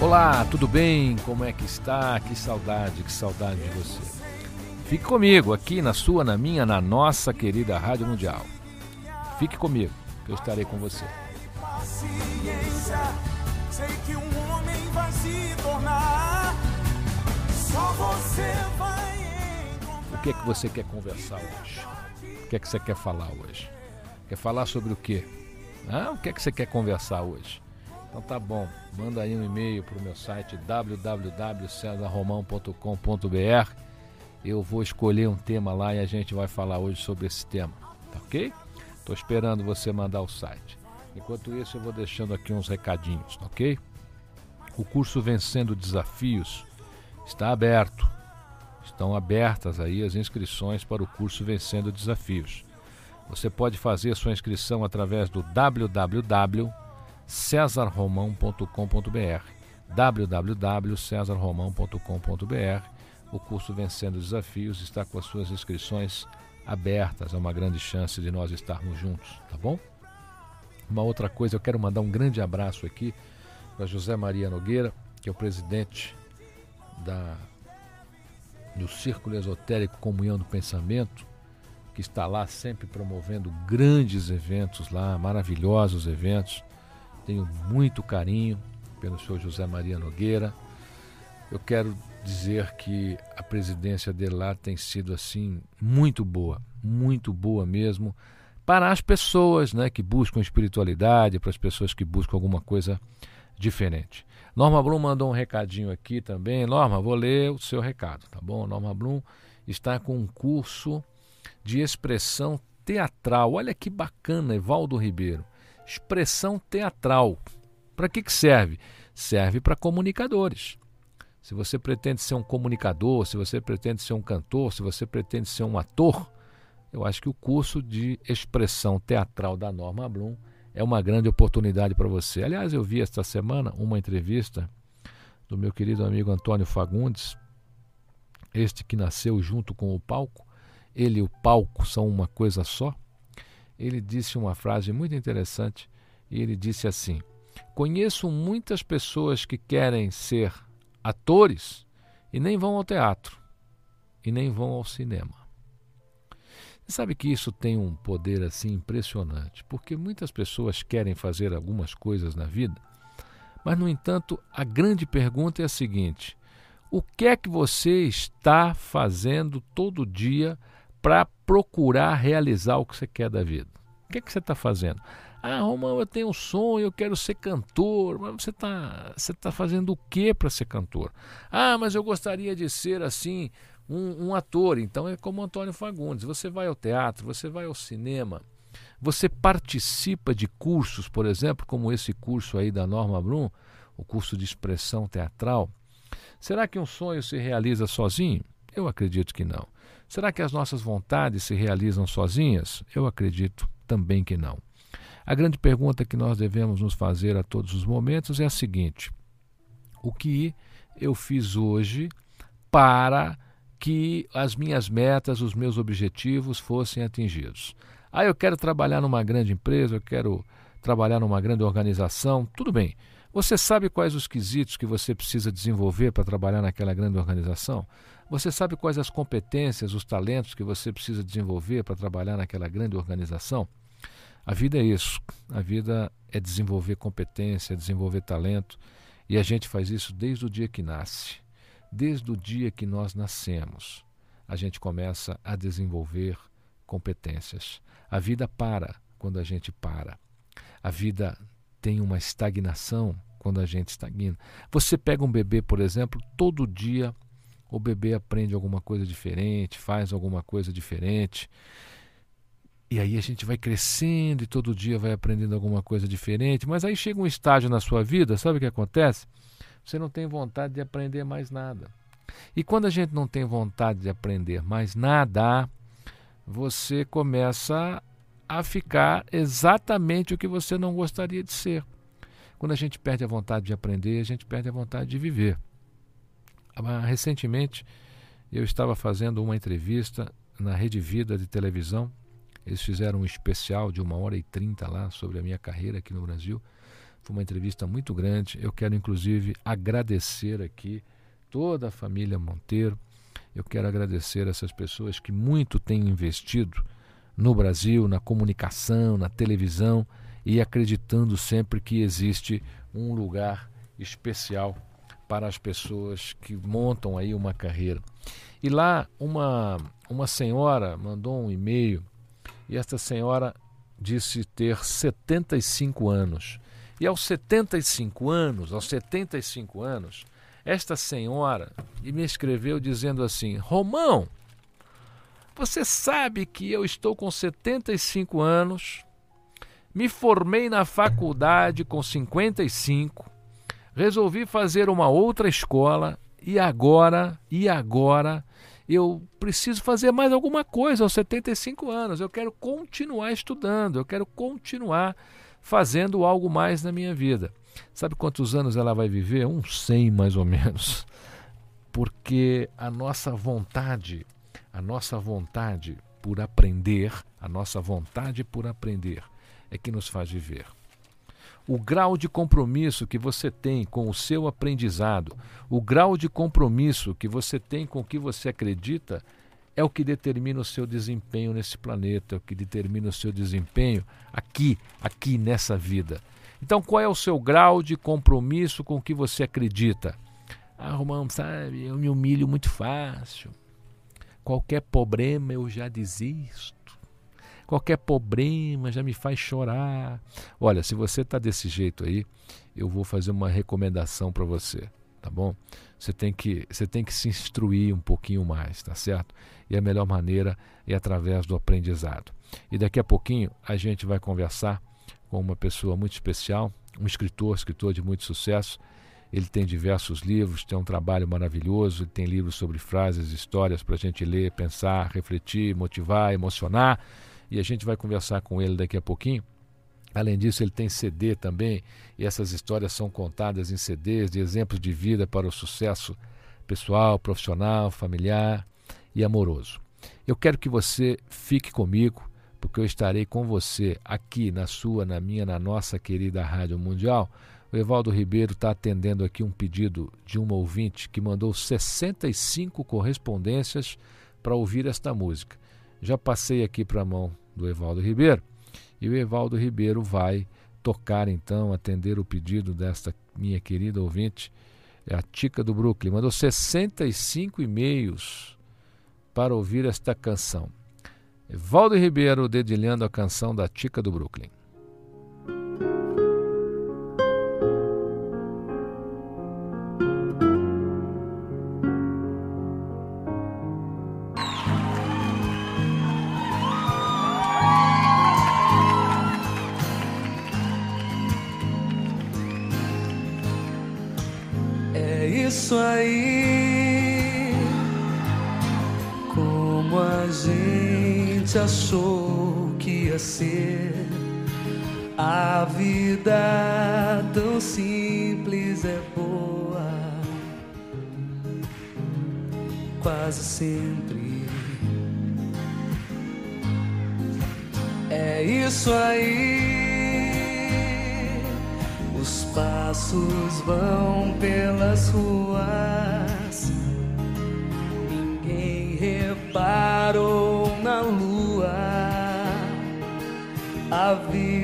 Olá, tudo bem? Como é que está? Que saudade, que saudade de você. Fique comigo aqui na sua, na minha, na nossa querida Rádio Mundial. Fique comigo, que eu estarei com você. Paciência, sei que um homem vai se tornar. Só você vai encontrar. O que é que você quer conversar hoje? O que é que você quer falar hoje? Quer falar sobre o quê? Ah, o que é que você quer conversar hoje? Então tá bom, manda aí um e-mail para o meu site www.cesarromão.com.br. Eu vou escolher um tema lá e a gente vai falar hoje sobre esse tema, tá ok? Estou esperando você mandar o site. Enquanto isso, eu vou deixando aqui uns recadinhos, tá ok? O curso Vencendo Desafios está aberto. Estão abertas aí as inscrições para o curso Vencendo Desafios. Você pode fazer sua inscrição através do www.cesarromão.com.br www.cesarromão.com.br O curso Vencendo Desafios está com as suas inscrições abertas. É uma grande chance de nós estarmos juntos, tá bom? Uma outra coisa, eu quero mandar um grande abraço aqui para José Maria Nogueira, que é o presidente da, do Círculo Esotérico Comunhão do Pensamento, que está lá sempre promovendo grandes eventos lá, maravilhosos eventos. Tenho muito carinho pelo senhor José Maria Nogueira. Eu quero dizer que a presidência dele lá tem sido assim muito boa, muito boa mesmo para as pessoas, né, que buscam espiritualidade, para as pessoas que buscam alguma coisa diferente. Norma Blum mandou um recadinho aqui também. Norma, vou ler o seu recado, tá bom? Norma Blum está com um curso de expressão teatral. Olha que bacana, Evaldo Ribeiro. Expressão teatral. Para que, que serve? Serve para comunicadores. Se você pretende ser um comunicador, se você pretende ser um cantor, se você pretende ser um ator, eu acho que o curso de expressão teatral da Norma Blum é uma grande oportunidade para você. Aliás, eu vi esta semana uma entrevista do meu querido amigo Antônio Fagundes, este que nasceu junto com o palco. Ele e o palco são uma coisa só. Ele disse uma frase muito interessante e ele disse assim: Conheço muitas pessoas que querem ser atores e nem vão ao teatro e nem vão ao cinema. Você sabe que isso tem um poder assim impressionante, porque muitas pessoas querem fazer algumas coisas na vida, mas no entanto, a grande pergunta é a seguinte: o que é que você está fazendo todo dia para procurar realizar o que você quer da vida? O que é que você está fazendo? Ah, Romão, eu tenho um sonho, eu quero ser cantor. Mas você está você tá fazendo o que para ser cantor? Ah, mas eu gostaria de ser assim, um, um, ator. Então é como Antônio Fagundes. Você vai ao teatro, você vai ao cinema, você participa de cursos, por exemplo, como esse curso aí da Norma Blum, o curso de expressão teatral. Será que um sonho se realiza sozinho? Eu acredito que não. Será que as nossas vontades se realizam sozinhas? Eu acredito também que não. A grande pergunta que nós devemos nos fazer a todos os momentos é a seguinte: o que eu fiz hoje para que as minhas metas, os meus objetivos fossem atingidos. Ah, eu quero trabalhar numa grande empresa, eu quero trabalhar numa grande organização, tudo bem. Você sabe quais os quesitos que você precisa desenvolver para trabalhar naquela grande organização? Você sabe quais as competências, os talentos que você precisa desenvolver para trabalhar naquela grande organização? A vida é isso. A vida é desenvolver competência, desenvolver talento. E a gente faz isso desde o dia que nasce. Desde o dia que nós nascemos, a gente começa a desenvolver competências. A vida para quando a gente para. A vida tem uma estagnação quando a gente estagna. Você pega um bebê, por exemplo, todo dia o bebê aprende alguma coisa diferente, faz alguma coisa diferente. E aí a gente vai crescendo e todo dia vai aprendendo alguma coisa diferente, mas aí chega um estágio na sua vida, sabe o que acontece? Você não tem vontade de aprender mais nada. E quando a gente não tem vontade de aprender mais nada, você começa a ficar exatamente o que você não gostaria de ser. Quando a gente perde a vontade de aprender, a gente perde a vontade de viver. Ah, recentemente, eu estava fazendo uma entrevista na Rede Vida de televisão eles fizeram um especial de uma hora e trinta lá sobre a minha carreira aqui no Brasil. Foi uma entrevista muito grande. Eu quero, inclusive, agradecer aqui toda a família Monteiro. Eu quero agradecer essas pessoas que muito têm investido no Brasil, na comunicação, na televisão e acreditando sempre que existe um lugar especial para as pessoas que montam aí uma carreira. E lá uma uma senhora mandou um e-mail e esta senhora disse ter 75 anos. E aos 75 anos, aos 75 anos, esta senhora me escreveu dizendo assim: Romão, você sabe que eu estou com 75 anos, me formei na faculdade com 55, resolvi fazer uma outra escola e agora, e agora eu preciso fazer mais alguma coisa aos 75 anos, eu quero continuar estudando, eu quero continuar fazendo algo mais na minha vida. Sabe quantos anos ela vai viver? Uns 100 mais ou menos. Porque a nossa vontade, a nossa vontade por aprender, a nossa vontade por aprender é que nos faz viver o grau de compromisso que você tem com o seu aprendizado, o grau de compromisso que você tem com o que você acredita, é o que determina o seu desempenho nesse planeta, é o que determina o seu desempenho aqui, aqui nessa vida. Então, qual é o seu grau de compromisso com o que você acredita? Ah, Romão, sabe, eu me humilho muito fácil. Qualquer problema eu já desisto. Qualquer problema já me faz chorar. Olha, se você está desse jeito aí, eu vou fazer uma recomendação para você, tá bom? Você tem que você tem que se instruir um pouquinho mais, tá certo? E a melhor maneira é através do aprendizado. E daqui a pouquinho a gente vai conversar com uma pessoa muito especial, um escritor, escritor de muito sucesso. Ele tem diversos livros, tem um trabalho maravilhoso, tem livros sobre frases, histórias para a gente ler, pensar, refletir, motivar, emocionar e a gente vai conversar com ele daqui a pouquinho. Além disso, ele tem CD também, e essas histórias são contadas em CDs de exemplos de vida para o sucesso pessoal, profissional, familiar e amoroso. Eu quero que você fique comigo, porque eu estarei com você aqui na sua, na minha, na nossa querida Rádio Mundial. O Evaldo Ribeiro está atendendo aqui um pedido de uma ouvinte que mandou 65 correspondências para ouvir esta música. Já passei aqui para a mão do Evaldo Ribeiro. E o Evaldo Ribeiro vai tocar então, atender o pedido desta minha querida ouvinte, a Tica do Brooklyn. Mandou 65 e-mails para ouvir esta canção. Evaldo Ribeiro dedilhando a canção da Tica do Brooklyn. Ser a vida tão simples é boa. quase sempre. É isso aí. Os passos vão pelas ruas.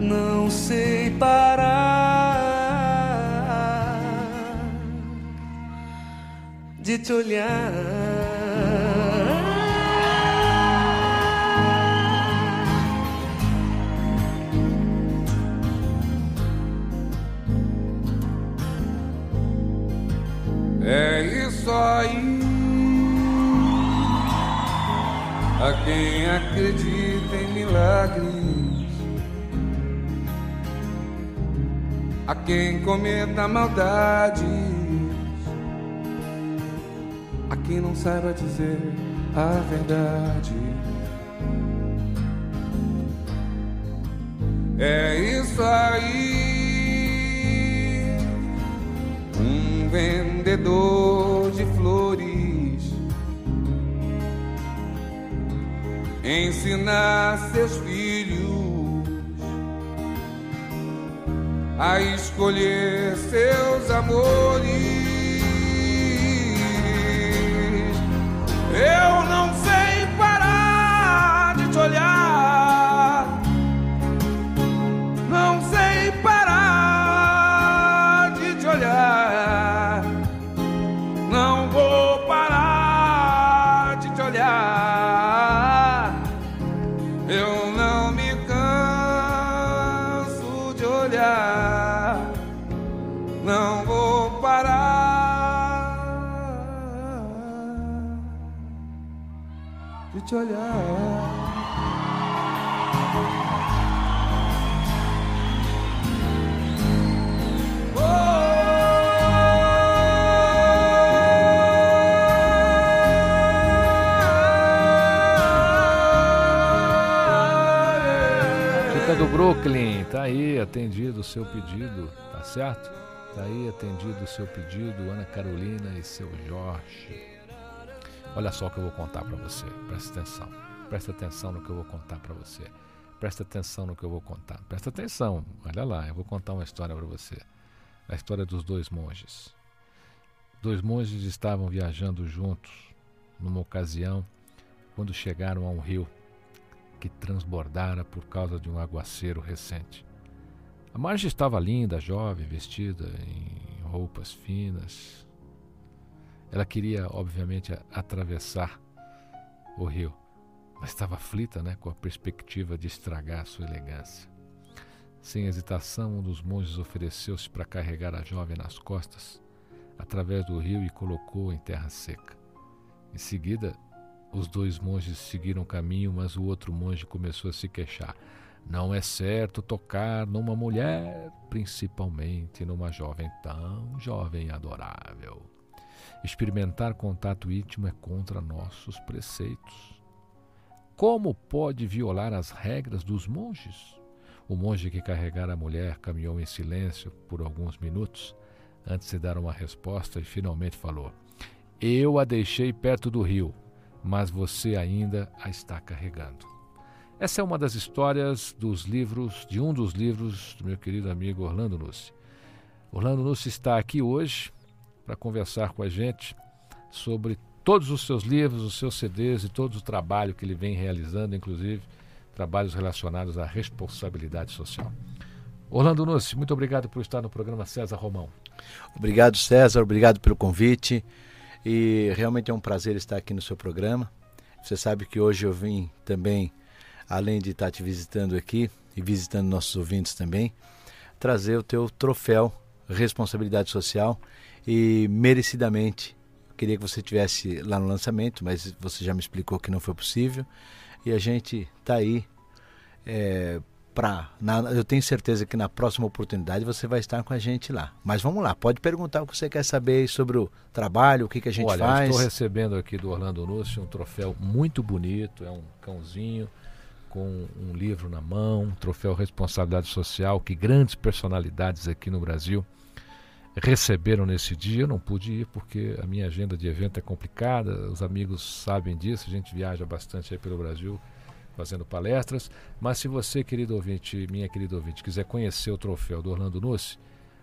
não sei parar de te olhar. É isso aí. A quem acredita em milagres, a quem cometa maldades, a quem não saiba dizer a verdade. É isso aí. um vendedor de flores ensinar seus filhos a escolher seus amores. Eu te olhar. Chica do Brooklyn, tá aí atendido o seu pedido, tá certo? Tá aí atendido o seu pedido, Ana Carolina e seu Jorge. Olha só o que eu vou contar para você, presta atenção. Presta atenção no que eu vou contar para você. Presta atenção no que eu vou contar. Presta atenção, olha lá, eu vou contar uma história para você. A história dos dois monges. Dois monges estavam viajando juntos numa ocasião quando chegaram a um rio que transbordara por causa de um aguaceiro recente. A margem estava linda, jovem, vestida em roupas finas. Ela queria, obviamente, atravessar o rio, mas estava aflita né, com a perspectiva de estragar sua elegância. Sem hesitação, um dos monges ofereceu-se para carregar a jovem nas costas através do rio e colocou em terra seca. Em seguida, os dois monges seguiram o caminho, mas o outro monge começou a se queixar. Não é certo tocar numa mulher, principalmente numa jovem tão jovem e adorável. Experimentar contato íntimo é contra nossos preceitos. Como pode violar as regras dos monges? O monge que carregara a mulher caminhou em silêncio por alguns minutos antes de dar uma resposta e finalmente falou: Eu a deixei perto do rio, mas você ainda a está carregando. Essa é uma das histórias dos livros, de um dos livros do meu querido amigo Orlando Nucci. Orlando Nucci está aqui hoje para conversar com a gente sobre todos os seus livros, os seus CDs e todo o trabalho que ele vem realizando, inclusive trabalhos relacionados à responsabilidade social. Orlando Nucci, muito obrigado por estar no programa César Romão. Obrigado, César. Obrigado pelo convite. E realmente é um prazer estar aqui no seu programa. Você sabe que hoje eu vim também, além de estar te visitando aqui e visitando nossos ouvintes também, trazer o teu troféu Responsabilidade Social e merecidamente Queria que você tivesse lá no lançamento, mas você já me explicou que não foi possível. E a gente está aí é, para. Eu tenho certeza que na próxima oportunidade você vai estar com a gente lá. Mas vamos lá, pode perguntar o que você quer saber sobre o trabalho, o que, que a gente Olha, faz. Estou recebendo aqui do Orlando Núcio um troféu muito bonito, é um cãozinho com um livro na mão, um troféu Responsabilidade Social, que grandes personalidades aqui no Brasil receberam nesse dia. Eu não pude ir porque a minha agenda de evento é complicada, os amigos sabem disso, a gente viaja bastante aí pelo Brasil fazendo palestras. Mas se você, querido ouvinte, minha querida ouvinte, quiser conhecer o troféu do Orlando Nucci,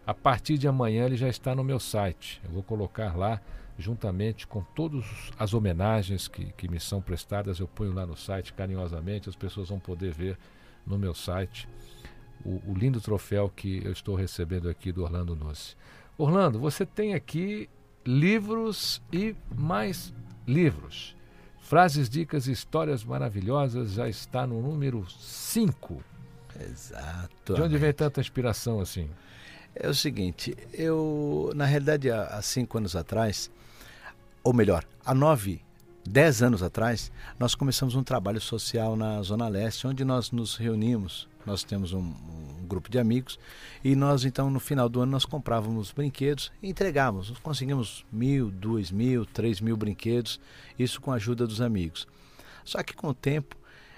a partir de amanhã ele já está no meu site. Eu vou colocar lá, juntamente com todas as homenagens que, que me são prestadas, eu ponho lá no site carinhosamente, as pessoas vão poder ver no meu site o, o lindo troféu que eu estou recebendo aqui do Orlando Nucci. Orlando, você tem aqui livros e mais livros. Frases, dicas e histórias maravilhosas já está no número 5. Exato. De onde vem tanta inspiração assim? É o seguinte, eu, na realidade, há, há cinco anos atrás, ou melhor, há nove, dez anos atrás, nós começamos um trabalho social na Zona Leste, onde nós nos reunimos nós temos um, um, grupo de amigos e nós então no final do ano nós comprávamos brinquedos e entregávamos. Conseguimos mil, dois mil, três mil brinquedos, isso com a ajuda dos amigos. Só que com o tempo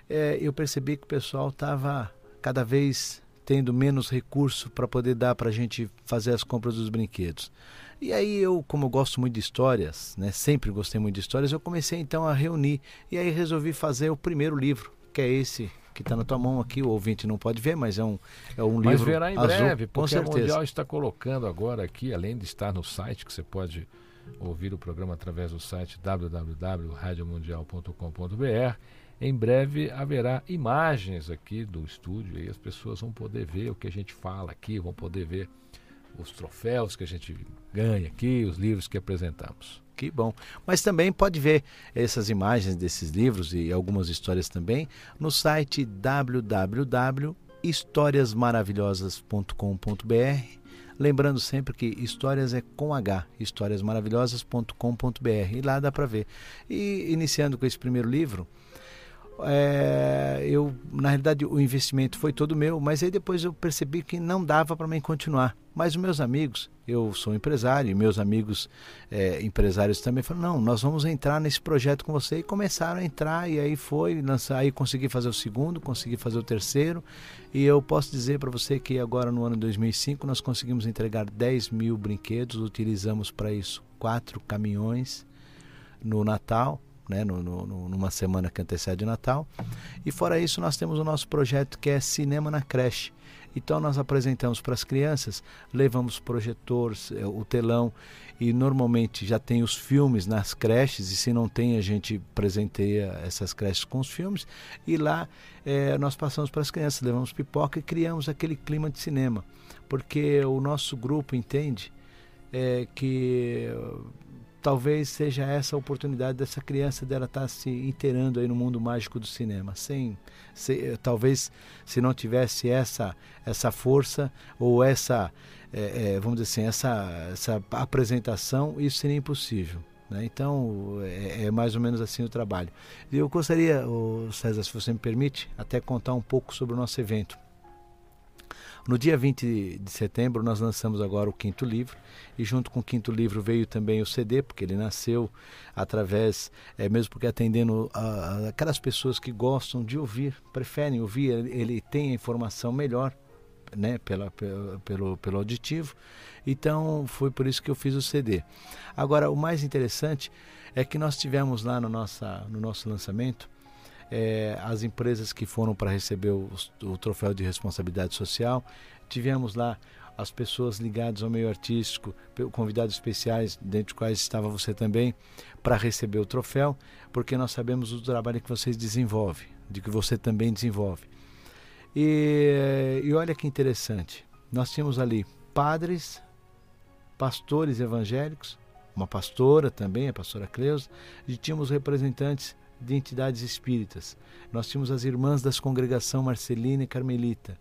é, eu percebi que o pessoal estava cada vez tendo menos recurso para poder dar para a gente fazer as compras dos brinquedos. E aí eu, como eu gosto muito de histórias, né, sempre gostei muito de histórias, eu comecei então a reunir e aí resolvi fazer o primeiro livro, que é esse que está na tua mão aqui, o ouvinte não pode ver, mas é um, é um mas livro verá em azul, breve, com porque a certeza. Mundial está colocando agora aqui, além de estar no site, que você pode ouvir o programa através do site www.radiomundial.com.br, em breve haverá imagens aqui do estúdio e as pessoas vão poder ver o que a gente fala aqui, vão poder ver os troféus que a gente ganha aqui, os livros que apresentamos. Que bom. Mas também pode ver essas imagens desses livros e algumas histórias também no site www.historiasmaravilhosas.com.br. Lembrando sempre que histórias é com H, historiasmaravilhosas.com.br. E lá dá para ver. E iniciando com esse primeiro livro, é, eu na realidade o investimento foi todo meu, mas aí depois eu percebi que não dava para mim continuar. Mas os meus amigos, eu sou empresário, e meus amigos é, empresários também falaram: não, nós vamos entrar nesse projeto com você. E começaram a entrar, e aí foi, lançar, aí consegui fazer o segundo, consegui fazer o terceiro. E eu posso dizer para você que agora no ano 2005 nós conseguimos entregar 10 mil brinquedos, utilizamos para isso quatro caminhões no Natal né, no, no, numa semana que antecede Natal. E fora isso, nós temos o nosso projeto que é Cinema na Creche. Então nós apresentamos para as crianças, levamos projetores, é, o telão e normalmente já tem os filmes nas creches e se não tem a gente presenteia essas creches com os filmes e lá é, nós passamos para as crianças, levamos pipoca e criamos aquele clima de cinema, porque o nosso grupo entende é, que talvez seja essa a oportunidade dessa criança dela estar tá se inteirando aí no mundo mágico do cinema. Sem, se, talvez se não tivesse essa essa força ou essa é, é, vamos dizer assim essa essa apresentação isso seria impossível. Né? Então é, é, mais ou menos assim o trabalho. Eu gostaria, César, se você me permite, até contar um pouco sobre o nosso evento. No dia 20 de setembro, nós lançamos agora o quinto livro, e junto com o quinto livro veio também o CD, porque ele nasceu através, é, mesmo porque atendendo a, a aquelas pessoas que gostam de ouvir, preferem ouvir, ele tem a informação melhor, né, pela, pelo, pelo auditivo. Então foi por isso que eu fiz o CD. Agora, o mais interessante é que nós tivemos lá no, nossa, no nosso lançamento é, as empresas que foram para receber o, o troféu de responsabilidade social. Tivemos lá as pessoas ligadas ao meio artístico, convidados especiais, dentre os quais estava você também, para receber o troféu, porque nós sabemos o trabalho que vocês desenvolvem, de que você também desenvolve. E, e olha que interessante, nós tínhamos ali padres, pastores evangélicos, uma pastora também, a pastora Cleusa, e tínhamos representantes de entidades espíritas. Nós tínhamos as irmãs das congregação Marcelina e Carmelita.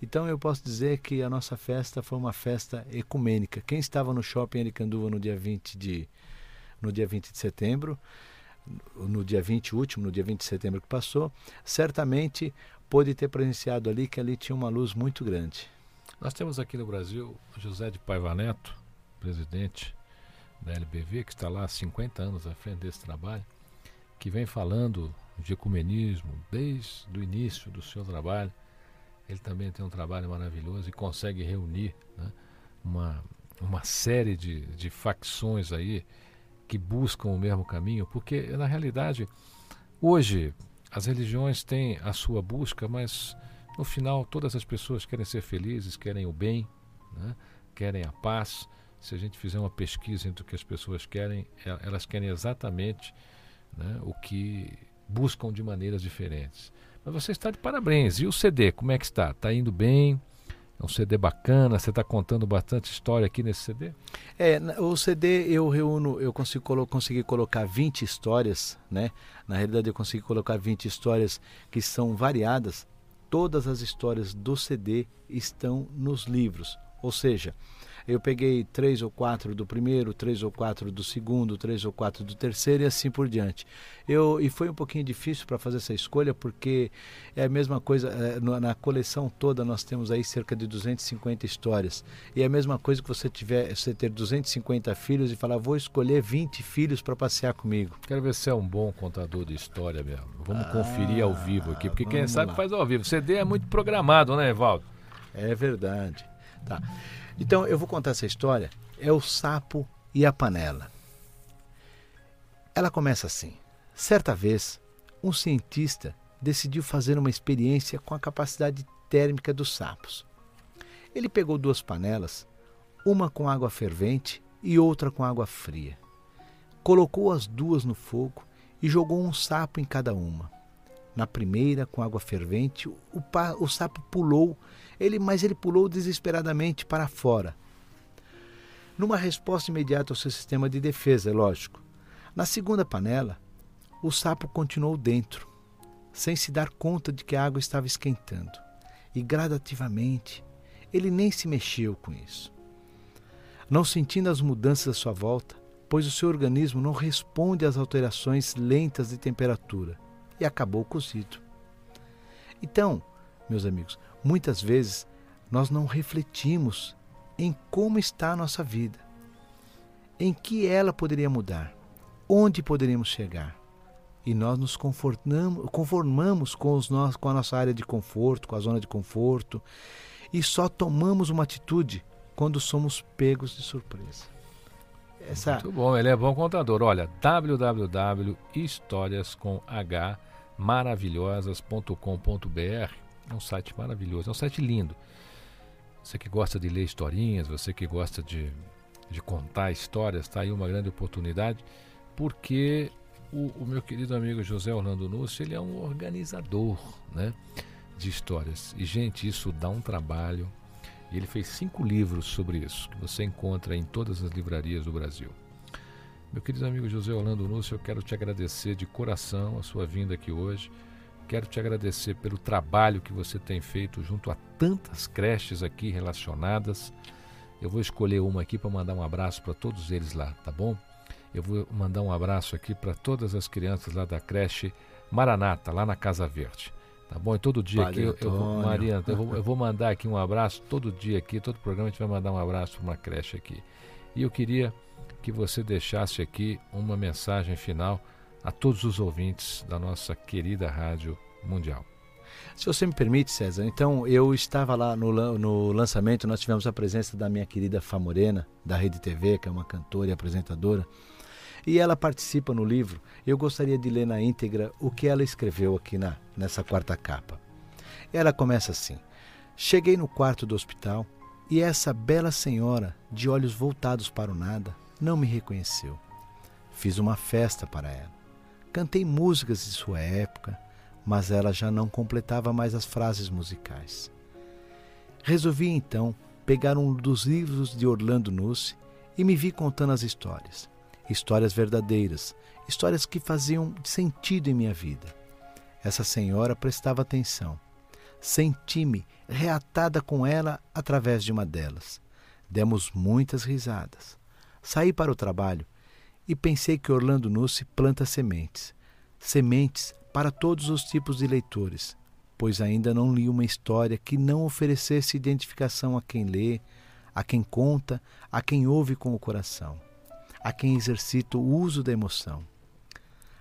Então eu posso dizer que a nossa festa foi uma festa ecumênica. Quem estava no shopping Aricanduva no dia 20 de no dia 20 de setembro, no dia 20 último, no dia 20 de setembro que passou, certamente pôde ter presenciado ali que ali tinha uma luz muito grande. Nós temos aqui no Brasil José de Paiva Neto, presidente da LBV, que está lá há 50 anos à frente desse trabalho, que vem falando de ecumenismo desde o início do seu trabalho. Ele também tem um trabalho maravilhoso e consegue reunir né, uma, uma série de, de facções aí que buscam o mesmo caminho, porque na realidade hoje as religiões têm a sua busca, mas no final todas as pessoas querem ser felizes, querem o bem, né, querem a paz. Se a gente fizer uma pesquisa entre o que as pessoas querem, elas querem exatamente né, o que buscam de maneiras diferentes. Mas você está de parabéns. E o CD, como é que está? Está indo bem? É um CD bacana, você está contando bastante história aqui nesse CD? É, o CD eu reúno, eu consigo colo consegui colocar 20 histórias, né? Na realidade eu consegui colocar 20 histórias que são variadas. Todas as histórias do CD estão nos livros. Ou seja, eu peguei três ou quatro do primeiro, três ou quatro do segundo, três ou quatro do terceiro e assim por diante. Eu, e foi um pouquinho difícil para fazer essa escolha porque é a mesma coisa, é, na coleção toda nós temos aí cerca de 250 histórias. E é a mesma coisa que você tiver, você ter 250 filhos e falar, vou escolher 20 filhos para passear comigo. Quero ver se é um bom contador de história mesmo. Vamos ah, conferir ao vivo aqui, porque quem sabe lá. faz ao vivo. CD é muito programado, né, Evaldo? É verdade. Tá. Então eu vou contar essa história. É o sapo e a panela. Ela começa assim. Certa vez, um cientista decidiu fazer uma experiência com a capacidade térmica dos sapos. Ele pegou duas panelas, uma com água fervente e outra com água fria. Colocou as duas no fogo e jogou um sapo em cada uma. Na primeira, com água fervente, o, o sapo pulou ele, mas ele pulou desesperadamente para fora. Numa resposta imediata ao seu sistema de defesa, é lógico. Na segunda panela, o sapo continuou dentro, sem se dar conta de que a água estava esquentando. E gradativamente, ele nem se mexeu com isso. Não sentindo as mudanças à sua volta, pois o seu organismo não responde às alterações lentas de temperatura e acabou cozido. Então, meus amigos, muitas vezes nós não refletimos em como está a nossa vida, em que ela poderia mudar, onde poderíamos chegar. E nós nos conformamos com, os com a nossa área de conforto, com a zona de conforto, e só tomamos uma atitude quando somos pegos de surpresa. Essa... Muito bom, ele é bom contador. Olha, www.historiascomh.maravilhosas.com.br é um site maravilhoso, é um site lindo. Você que gosta de ler historinhas, você que gosta de, de contar histórias, está aí uma grande oportunidade, porque o, o, meu querido amigo José Orlando Núcio, ele é um organizador né, de histórias. E, gente, isso dá um trabalho. E ele fez cinco livros sobre isso, que você encontra em todas as livrarias do Brasil. Meu querido amigo José Orlando Núcio, eu quero te agradecer de coração a sua vinda aqui hoje. Quero te agradecer pelo trabalho que você tem feito junto a tantas creches aqui relacionadas. Eu vou escolher uma aqui para mandar um abraço para todos eles lá, tá bom? Eu vou mandar um abraço aqui para todas as crianças lá da creche Maranata, lá na Casa Verde. Tá bom? E todo dia aqui, eu, eu vou, Maria, eu vou, eu vou mandar aqui um abraço, todo dia aqui, todo programa a gente vai mandar um abraço para uma creche aqui. E eu queria que você deixasse aqui uma mensagem final a todos os ouvintes da nossa querida Rádio Mundial. Se você me permite, César, então eu estava lá no, no lançamento, nós tivemos a presença da minha querida Fá Morena, da Rede TV, que é uma cantora e apresentadora, e ela participa no livro. Eu gostaria de ler na íntegra o que ela escreveu aqui na, nessa quarta capa. Ela começa assim: Cheguei no quarto do hospital e essa bela senhora, de olhos voltados para o nada, não me reconheceu. Fiz uma festa para ela. Cantei músicas de sua época, mas ela já não completava mais as frases musicais. Resolvi então pegar um dos livros de Orlando Nusse e me vi contando as histórias. Histórias verdadeiras, histórias que faziam sentido em minha vida. Essa senhora prestava atenção. Senti-me reatada com ela através de uma delas. Demos muitas risadas. Saí para o trabalho e pensei que Orlando Nucci planta sementes. Sementes para todos os tipos de leitores, pois ainda não li uma história que não oferecesse identificação a quem lê, a quem conta, a quem ouve com o coração, a quem exercita o uso da emoção.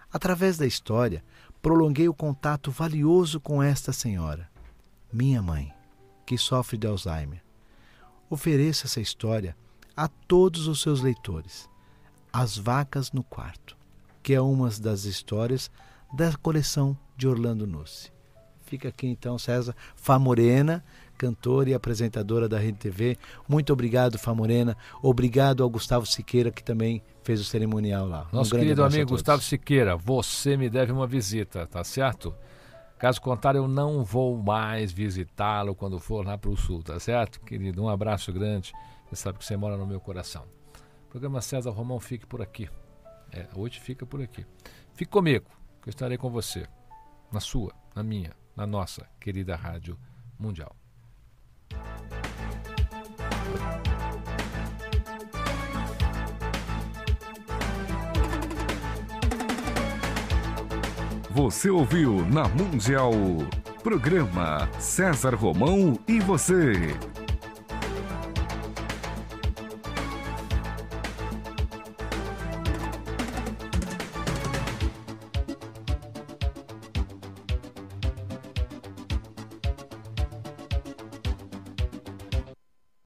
Através da história, prolonguei o contato valioso com esta senhora, minha mãe, que sofre de Alzheimer. Ofereço essa história a todos os seus leitores. As Vacas no Quarto, que é uma das histórias da coleção de Orlando Nucci. Fica aqui então César Famorena, cantora e apresentadora da Rede TV. Muito obrigado, Famorena. Obrigado ao Gustavo Siqueira, que também fez o cerimonial lá. Nosso um querido amigo Gustavo Siqueira, você me deve uma visita, tá certo? Caso contrário, eu não vou mais visitá-lo quando for lá para o sul, tá certo? Querido, um abraço grande. Você sabe que você mora no meu coração. O programa César Romão fique por aqui. É, hoje fica por aqui. Fique comigo, que eu estarei com você. Na sua, na minha, na nossa querida Rádio Mundial. Você ouviu na Mundial. Programa César Romão e você.